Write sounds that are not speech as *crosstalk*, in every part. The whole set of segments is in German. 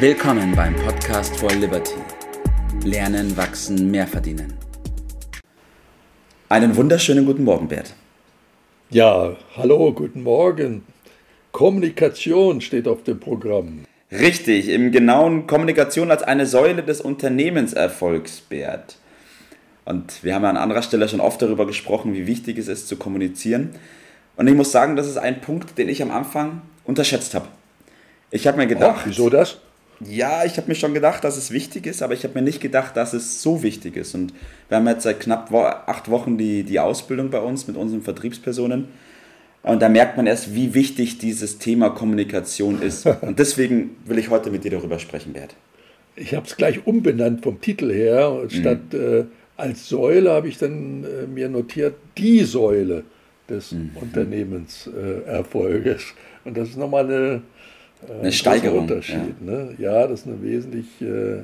Willkommen beim Podcast for Liberty. Lernen, wachsen, mehr verdienen. Einen wunderschönen guten Morgen, Bert. Ja, hallo, guten Morgen. Kommunikation steht auf dem Programm. Richtig, im genauen Kommunikation als eine Säule des Unternehmenserfolgs, Bert. Und wir haben ja an anderer Stelle schon oft darüber gesprochen, wie wichtig es ist zu kommunizieren. Und ich muss sagen, das ist ein Punkt, den ich am Anfang unterschätzt habe. Ich habe mir gedacht. Ach, wieso das? Ja, ich habe mir schon gedacht, dass es wichtig ist, aber ich habe mir nicht gedacht, dass es so wichtig ist. Und wir haben jetzt seit knapp acht Wochen die, die Ausbildung bei uns mit unseren Vertriebspersonen. Und da merkt man erst, wie wichtig dieses Thema Kommunikation ist. *laughs* Und deswegen will ich heute mit dir darüber sprechen, Bert. Ich habe es gleich umbenannt vom Titel her. Statt mhm. äh, als Säule habe ich dann äh, mir notiert, die Säule des mhm. Unternehmenserfolges. Äh, Und das ist nochmal eine, äh, eine Steigerung. Unterschied. Ja. Ne? ja, das ist eine wesentlich. Äh, äh,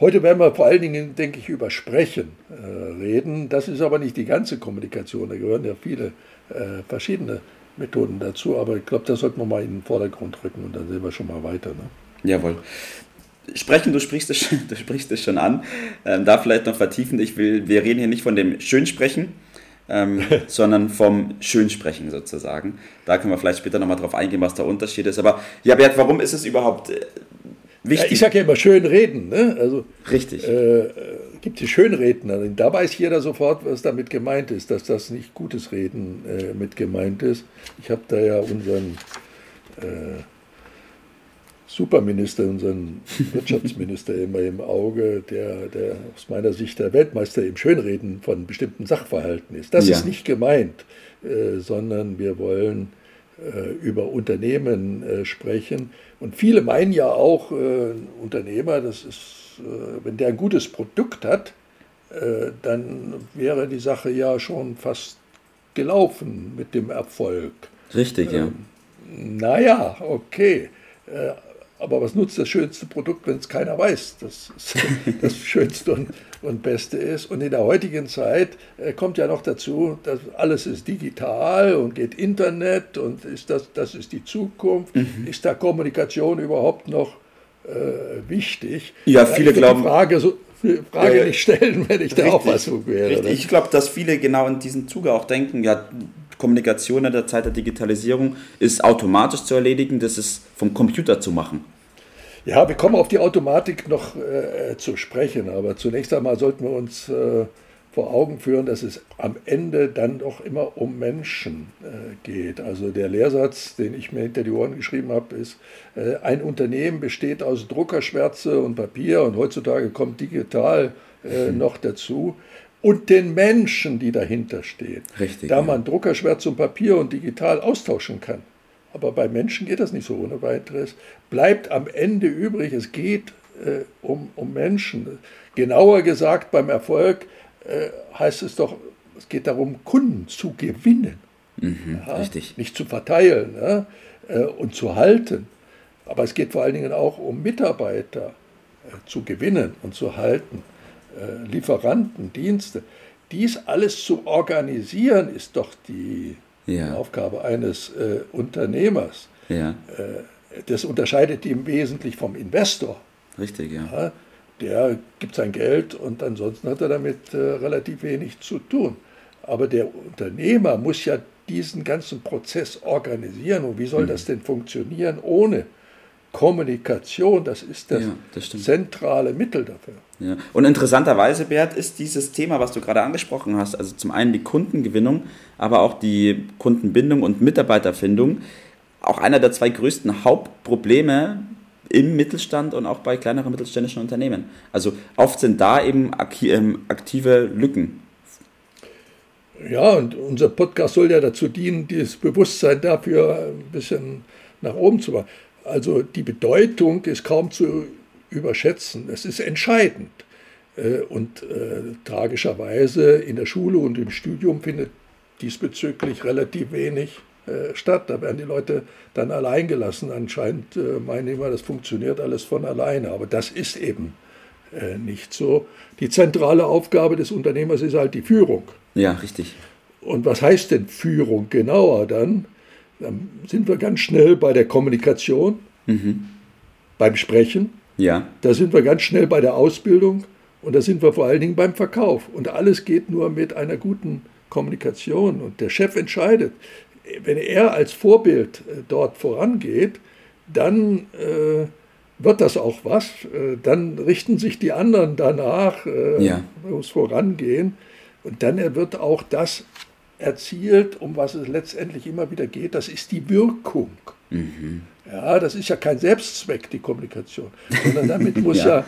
heute werden wir vor allen Dingen, denke ich, über Sprechen äh, reden. Das ist aber nicht die ganze Kommunikation. Da gehören ja viele verschiedene Methoden dazu. Aber ich glaube, das sollten wir mal in den Vordergrund rücken und dann sehen wir schon mal weiter. Ne? Jawohl. Sprechen, du sprichst es, *laughs* du sprichst es schon an. Ähm, da vielleicht noch vertiefen. Ich will, wir reden hier nicht von dem Schönsprechen, ähm, *laughs* sondern vom Schönsprechen sozusagen. Da können wir vielleicht später nochmal drauf eingehen, was der Unterschied ist. Aber ja, Bert, warum ist es überhaupt äh, wichtig? Ja, ich sage ja immer schön reden. Ne? Also, Richtig. Äh, gibt es Schönredner. Da weiß jeder sofort, was damit gemeint ist, dass das nicht gutes Reden äh, mit gemeint ist. Ich habe da ja unseren äh, Superminister, unseren *laughs* Wirtschaftsminister immer im Auge, der, der aus meiner Sicht der Weltmeister im Schönreden von bestimmten Sachverhalten ist. Das ja. ist nicht gemeint, äh, sondern wir wollen äh, über Unternehmen äh, sprechen. Und viele meinen ja auch, äh, Unternehmer, das ist, äh, wenn der ein gutes Produkt hat, äh, dann wäre die Sache ja schon fast gelaufen mit dem Erfolg. Richtig, ja. Ähm, naja, okay. Aber was nutzt das schönste Produkt, wenn es keiner weiß, dass es *laughs* das Schönste und, und, Beste ist? Und in der heutigen Zeit äh, kommt ja noch dazu, dass alles ist digital und geht Internet und ist das, das ist die Zukunft. Mhm. Ist da Kommunikation überhaupt noch äh, wichtig? Ja, viele glauben. Frage, so, Frage äh, nicht stellen, wenn ich der Auffassung wäre. Richtig. Ich glaube, dass viele genau in diesem Zuge auch denken, ja, Kommunikation in der Zeit der Digitalisierung ist automatisch zu erledigen, das ist vom Computer zu machen. Ja, wir kommen auf die Automatik noch äh, zu sprechen, aber zunächst einmal sollten wir uns äh, vor Augen führen, dass es am Ende dann doch immer um Menschen äh, geht. Also der Lehrsatz, den ich mir hinter die Ohren geschrieben habe, ist, äh, ein Unternehmen besteht aus Druckerschwärze und Papier und heutzutage kommt digital äh, *laughs* noch dazu und den Menschen, die dahinter stehen. Richtig, da ja. man Druckerschwärze und Papier und digital austauschen kann. Aber bei Menschen geht das nicht so ohne weiteres. Bleibt am Ende übrig, es geht äh, um, um Menschen. Genauer gesagt, beim Erfolg äh, heißt es doch, es geht darum, Kunden zu gewinnen. Mhm, ja, richtig. Nicht zu verteilen ja, äh, und zu halten. Aber es geht vor allen Dingen auch um Mitarbeiter äh, zu gewinnen und zu halten. Äh, Lieferanten, Dienste. Dies alles zu organisieren, ist doch die ja. Aufgabe eines äh, Unternehmers. Ja. Äh, das unterscheidet ihn im Wesentlichen vom Investor. Richtig, ja. ja. Der gibt sein Geld und ansonsten hat er damit äh, relativ wenig zu tun. Aber der Unternehmer muss ja diesen ganzen Prozess organisieren. Und wie soll mhm. das denn funktionieren ohne Kommunikation, das ist das, ja, das zentrale Mittel dafür. Ja. Und interessanterweise, Bert, ist dieses Thema, was du gerade angesprochen hast, also zum einen die Kundengewinnung, aber auch die Kundenbindung und Mitarbeiterfindung, auch einer der zwei größten Hauptprobleme im Mittelstand und auch bei kleineren mittelständischen Unternehmen. Also oft sind da eben ähm, aktive Lücken. Ja, und unser Podcast soll ja dazu dienen, dieses Bewusstsein dafür ein bisschen nach oben zu machen. Also die Bedeutung ist kaum zu überschätzen. Es ist entscheidend. Äh, und äh, tragischerweise in der Schule und im Studium findet diesbezüglich relativ wenig äh, statt. Da werden die Leute dann allein gelassen. Anscheinend äh, meinen immer, das funktioniert alles von alleine. Aber das ist eben äh, nicht so. Die zentrale Aufgabe des Unternehmers ist halt die Führung. Ja, richtig. Und was heißt denn Führung genauer dann? Dann sind wir ganz schnell bei der Kommunikation. Mhm. beim Sprechen. Ja. Da sind wir ganz schnell bei der Ausbildung und da sind wir vor allen Dingen beim Verkauf. Und alles geht nur mit einer guten Kommunikation. Und der Chef entscheidet. Wenn er als Vorbild äh, dort vorangeht, dann äh, wird das auch was. Äh, dann richten sich die anderen danach, äh, ja. muss vorangehen. Und dann wird auch das erzielt, um was es letztendlich immer wieder geht, das ist die Wirkung. Mhm. Ja, das ist ja kein Selbstzweck, die Kommunikation, sondern damit *laughs* muss ja. ja.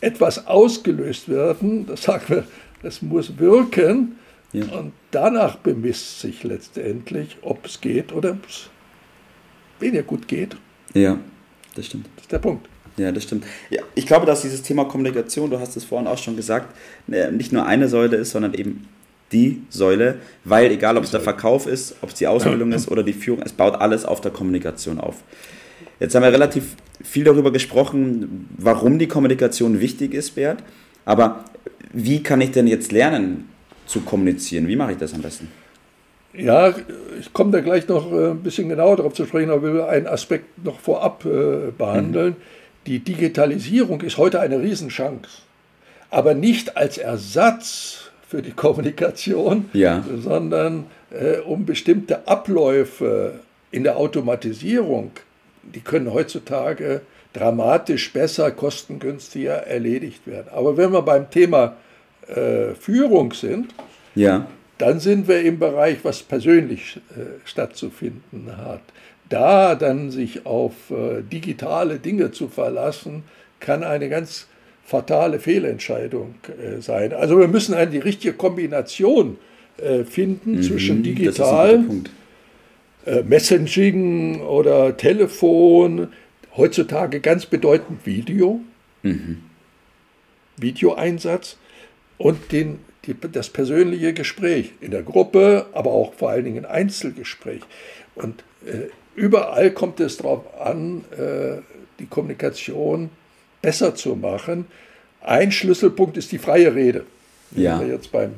etwas ausgelöst werden, das sagen wir, das muss wirken ja. und danach bemisst sich letztendlich, ob es geht oder ob es weniger gut geht. Ja, das stimmt. Das ist der Punkt. Ja, das stimmt. Ja, ich glaube, dass dieses Thema Kommunikation, du hast es vorhin auch schon gesagt, äh, nicht nur eine Säule ist, sondern eben die Säule, weil egal ob es der Verkauf ist, ob es die Ausbildung ist oder die Führung, es baut alles auf der Kommunikation auf. Jetzt haben wir relativ viel darüber gesprochen, warum die Kommunikation wichtig ist, Bert. Aber wie kann ich denn jetzt lernen zu kommunizieren? Wie mache ich das am besten? Ja, ich komme da gleich noch äh, ein bisschen genauer darauf zu sprechen, aber will einen Aspekt noch vorab äh, behandeln. Mhm. Die Digitalisierung ist heute eine Riesenchance, aber nicht als Ersatz für die Kommunikation, ja. sondern äh, um bestimmte Abläufe in der Automatisierung, die können heutzutage dramatisch besser, kostengünstiger erledigt werden. Aber wenn wir beim Thema äh, Führung sind, ja. dann sind wir im Bereich, was persönlich äh, stattzufinden hat. Da dann sich auf äh, digitale Dinge zu verlassen, kann eine ganz fatale Fehlentscheidung äh, sein. Also wir müssen eine die richtige Kombination äh, finden mhm, zwischen digital, äh, Messaging oder Telefon, heutzutage ganz bedeutend Video, mhm. Videoeinsatz und den, die, das persönliche Gespräch in der Gruppe, aber auch vor allen Dingen Einzelgespräch. Und äh, überall kommt es darauf an, äh, die Kommunikation besser zu machen. Ein Schlüsselpunkt ist die freie Rede. Ja. Wir jetzt beim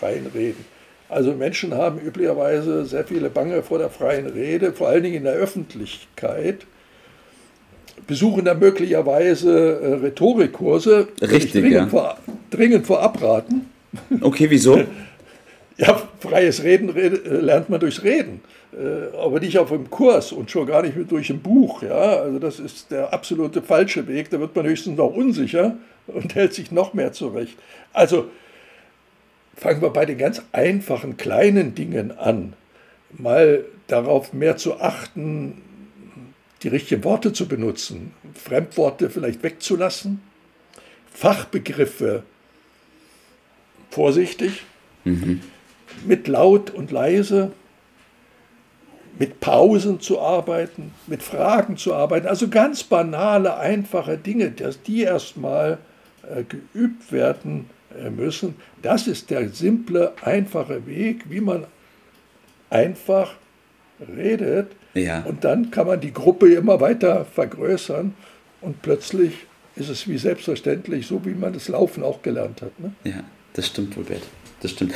freien Reden. Also Menschen haben üblicherweise sehr viele Bange vor der freien Rede, vor allen Dingen in der Öffentlichkeit. Besuchen da möglicherweise äh, Rhetorikkurse. Richtig, dringend, ja. vor, dringend vor abraten. Okay, wieso? *laughs* ja, freies Reden lernt man durchs Reden. Äh, aber nicht auf einem Kurs und schon gar nicht mit durch ein Buch. Ja? Also das ist der absolute falsche Weg. Da wird man höchstens noch unsicher und *laughs* hält sich noch mehr zurecht. Also fangen wir bei den ganz einfachen kleinen Dingen an. Mal darauf mehr zu achten, die richtigen Worte zu benutzen, Fremdworte vielleicht wegzulassen, Fachbegriffe vorsichtig, mhm. mit laut und leise, mit Pausen zu arbeiten, mit Fragen zu arbeiten. Also ganz banale, einfache Dinge, dass die erstmal äh, geübt werden äh, müssen. Das ist der simple, einfache Weg, wie man einfach redet. Ja. Und dann kann man die Gruppe immer weiter vergrößern und plötzlich ist es wie selbstverständlich, so wie man das Laufen auch gelernt hat. Ne? Ja, das stimmt, Robert. Das stimmt.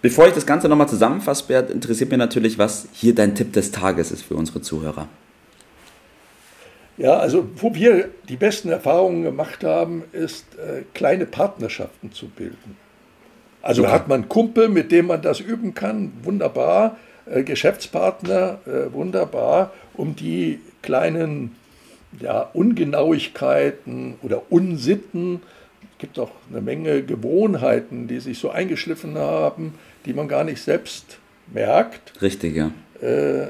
Bevor ich das Ganze nochmal zusammenfasse, Bert, interessiert mich natürlich, was hier dein Tipp des Tages ist für unsere Zuhörer. Ja, also wo wir die besten Erfahrungen gemacht haben, ist äh, kleine Partnerschaften zu bilden. Also okay. hat man Kumpel, mit dem man das üben kann, wunderbar. Äh, Geschäftspartner, äh, wunderbar, um die kleinen ja, Ungenauigkeiten oder Unsitten, es gibt auch eine Menge Gewohnheiten, die sich so eingeschliffen haben, die man gar nicht selbst merkt. Richtig, ja. Äh,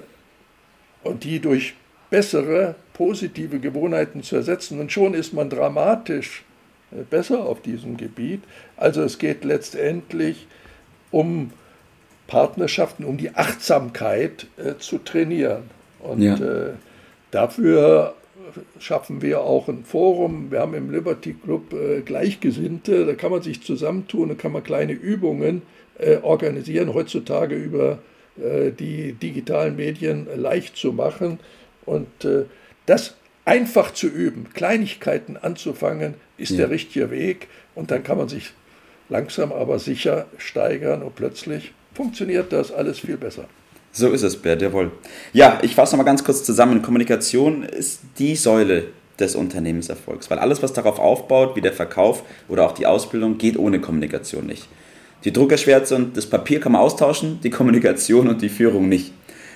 und die durch bessere, positive Gewohnheiten zu ersetzen. Und schon ist man dramatisch äh, besser auf diesem Gebiet. Also es geht letztendlich um Partnerschaften, um die Achtsamkeit äh, zu trainieren. Und ja. äh, dafür schaffen wir auch ein Forum. Wir haben im Liberty Club äh, Gleichgesinnte, da kann man sich zusammentun, da kann man kleine Übungen äh, organisieren, heutzutage über äh, die digitalen Medien leicht zu machen. Und äh, das einfach zu üben, Kleinigkeiten anzufangen, ist ja. der richtige Weg. Und dann kann man sich langsam aber sicher steigern und plötzlich funktioniert das alles viel besser. So ist es, Bert, jawohl. Ja, ich fasse nochmal ganz kurz zusammen. Kommunikation ist die Säule des Unternehmenserfolgs, weil alles, was darauf aufbaut, wie der Verkauf oder auch die Ausbildung, geht ohne Kommunikation nicht. Die Druckerschwärze und das Papier kann man austauschen, die Kommunikation und die Führung nicht.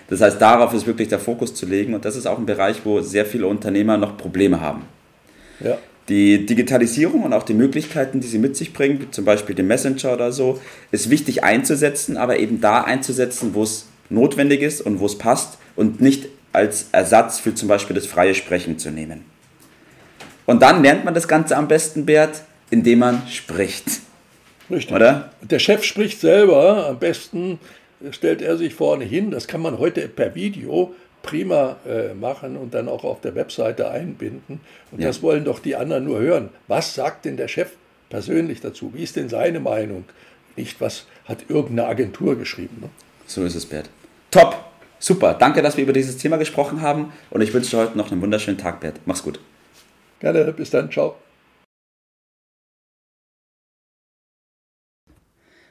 Das heißt, darauf ist wirklich der Fokus zu legen und das ist auch ein Bereich, wo sehr viele Unternehmer noch Probleme haben. Ja. Die Digitalisierung und auch die Möglichkeiten, die sie mit sich bringen, wie zum Beispiel den Messenger oder so, ist wichtig einzusetzen, aber eben da einzusetzen, wo es notwendig ist und wo es passt und nicht als Ersatz für zum Beispiel das freie Sprechen zu nehmen. Und dann lernt man das Ganze am besten, Bert, indem man spricht. Richtig. Oder? Der Chef spricht selber, am besten stellt er sich vorne hin. Das kann man heute per Video prima äh, machen und dann auch auf der Webseite einbinden. Und ja. das wollen doch die anderen nur hören. Was sagt denn der Chef persönlich dazu? Wie ist denn seine Meinung? Nicht, was hat irgendeine Agentur geschrieben. Ne? So ist es, Bert. Top, super. Danke, dass wir über dieses Thema gesprochen haben und ich wünsche dir heute noch einen wunderschönen Tag, Bert. Mach's gut. Gerne, bis dann, ciao.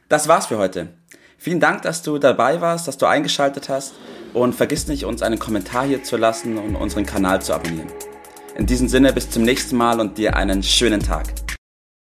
Das war's für heute. Vielen Dank, dass du dabei warst, dass du eingeschaltet hast und vergiss nicht, uns einen Kommentar hier zu lassen und unseren Kanal zu abonnieren. In diesem Sinne, bis zum nächsten Mal und dir einen schönen Tag.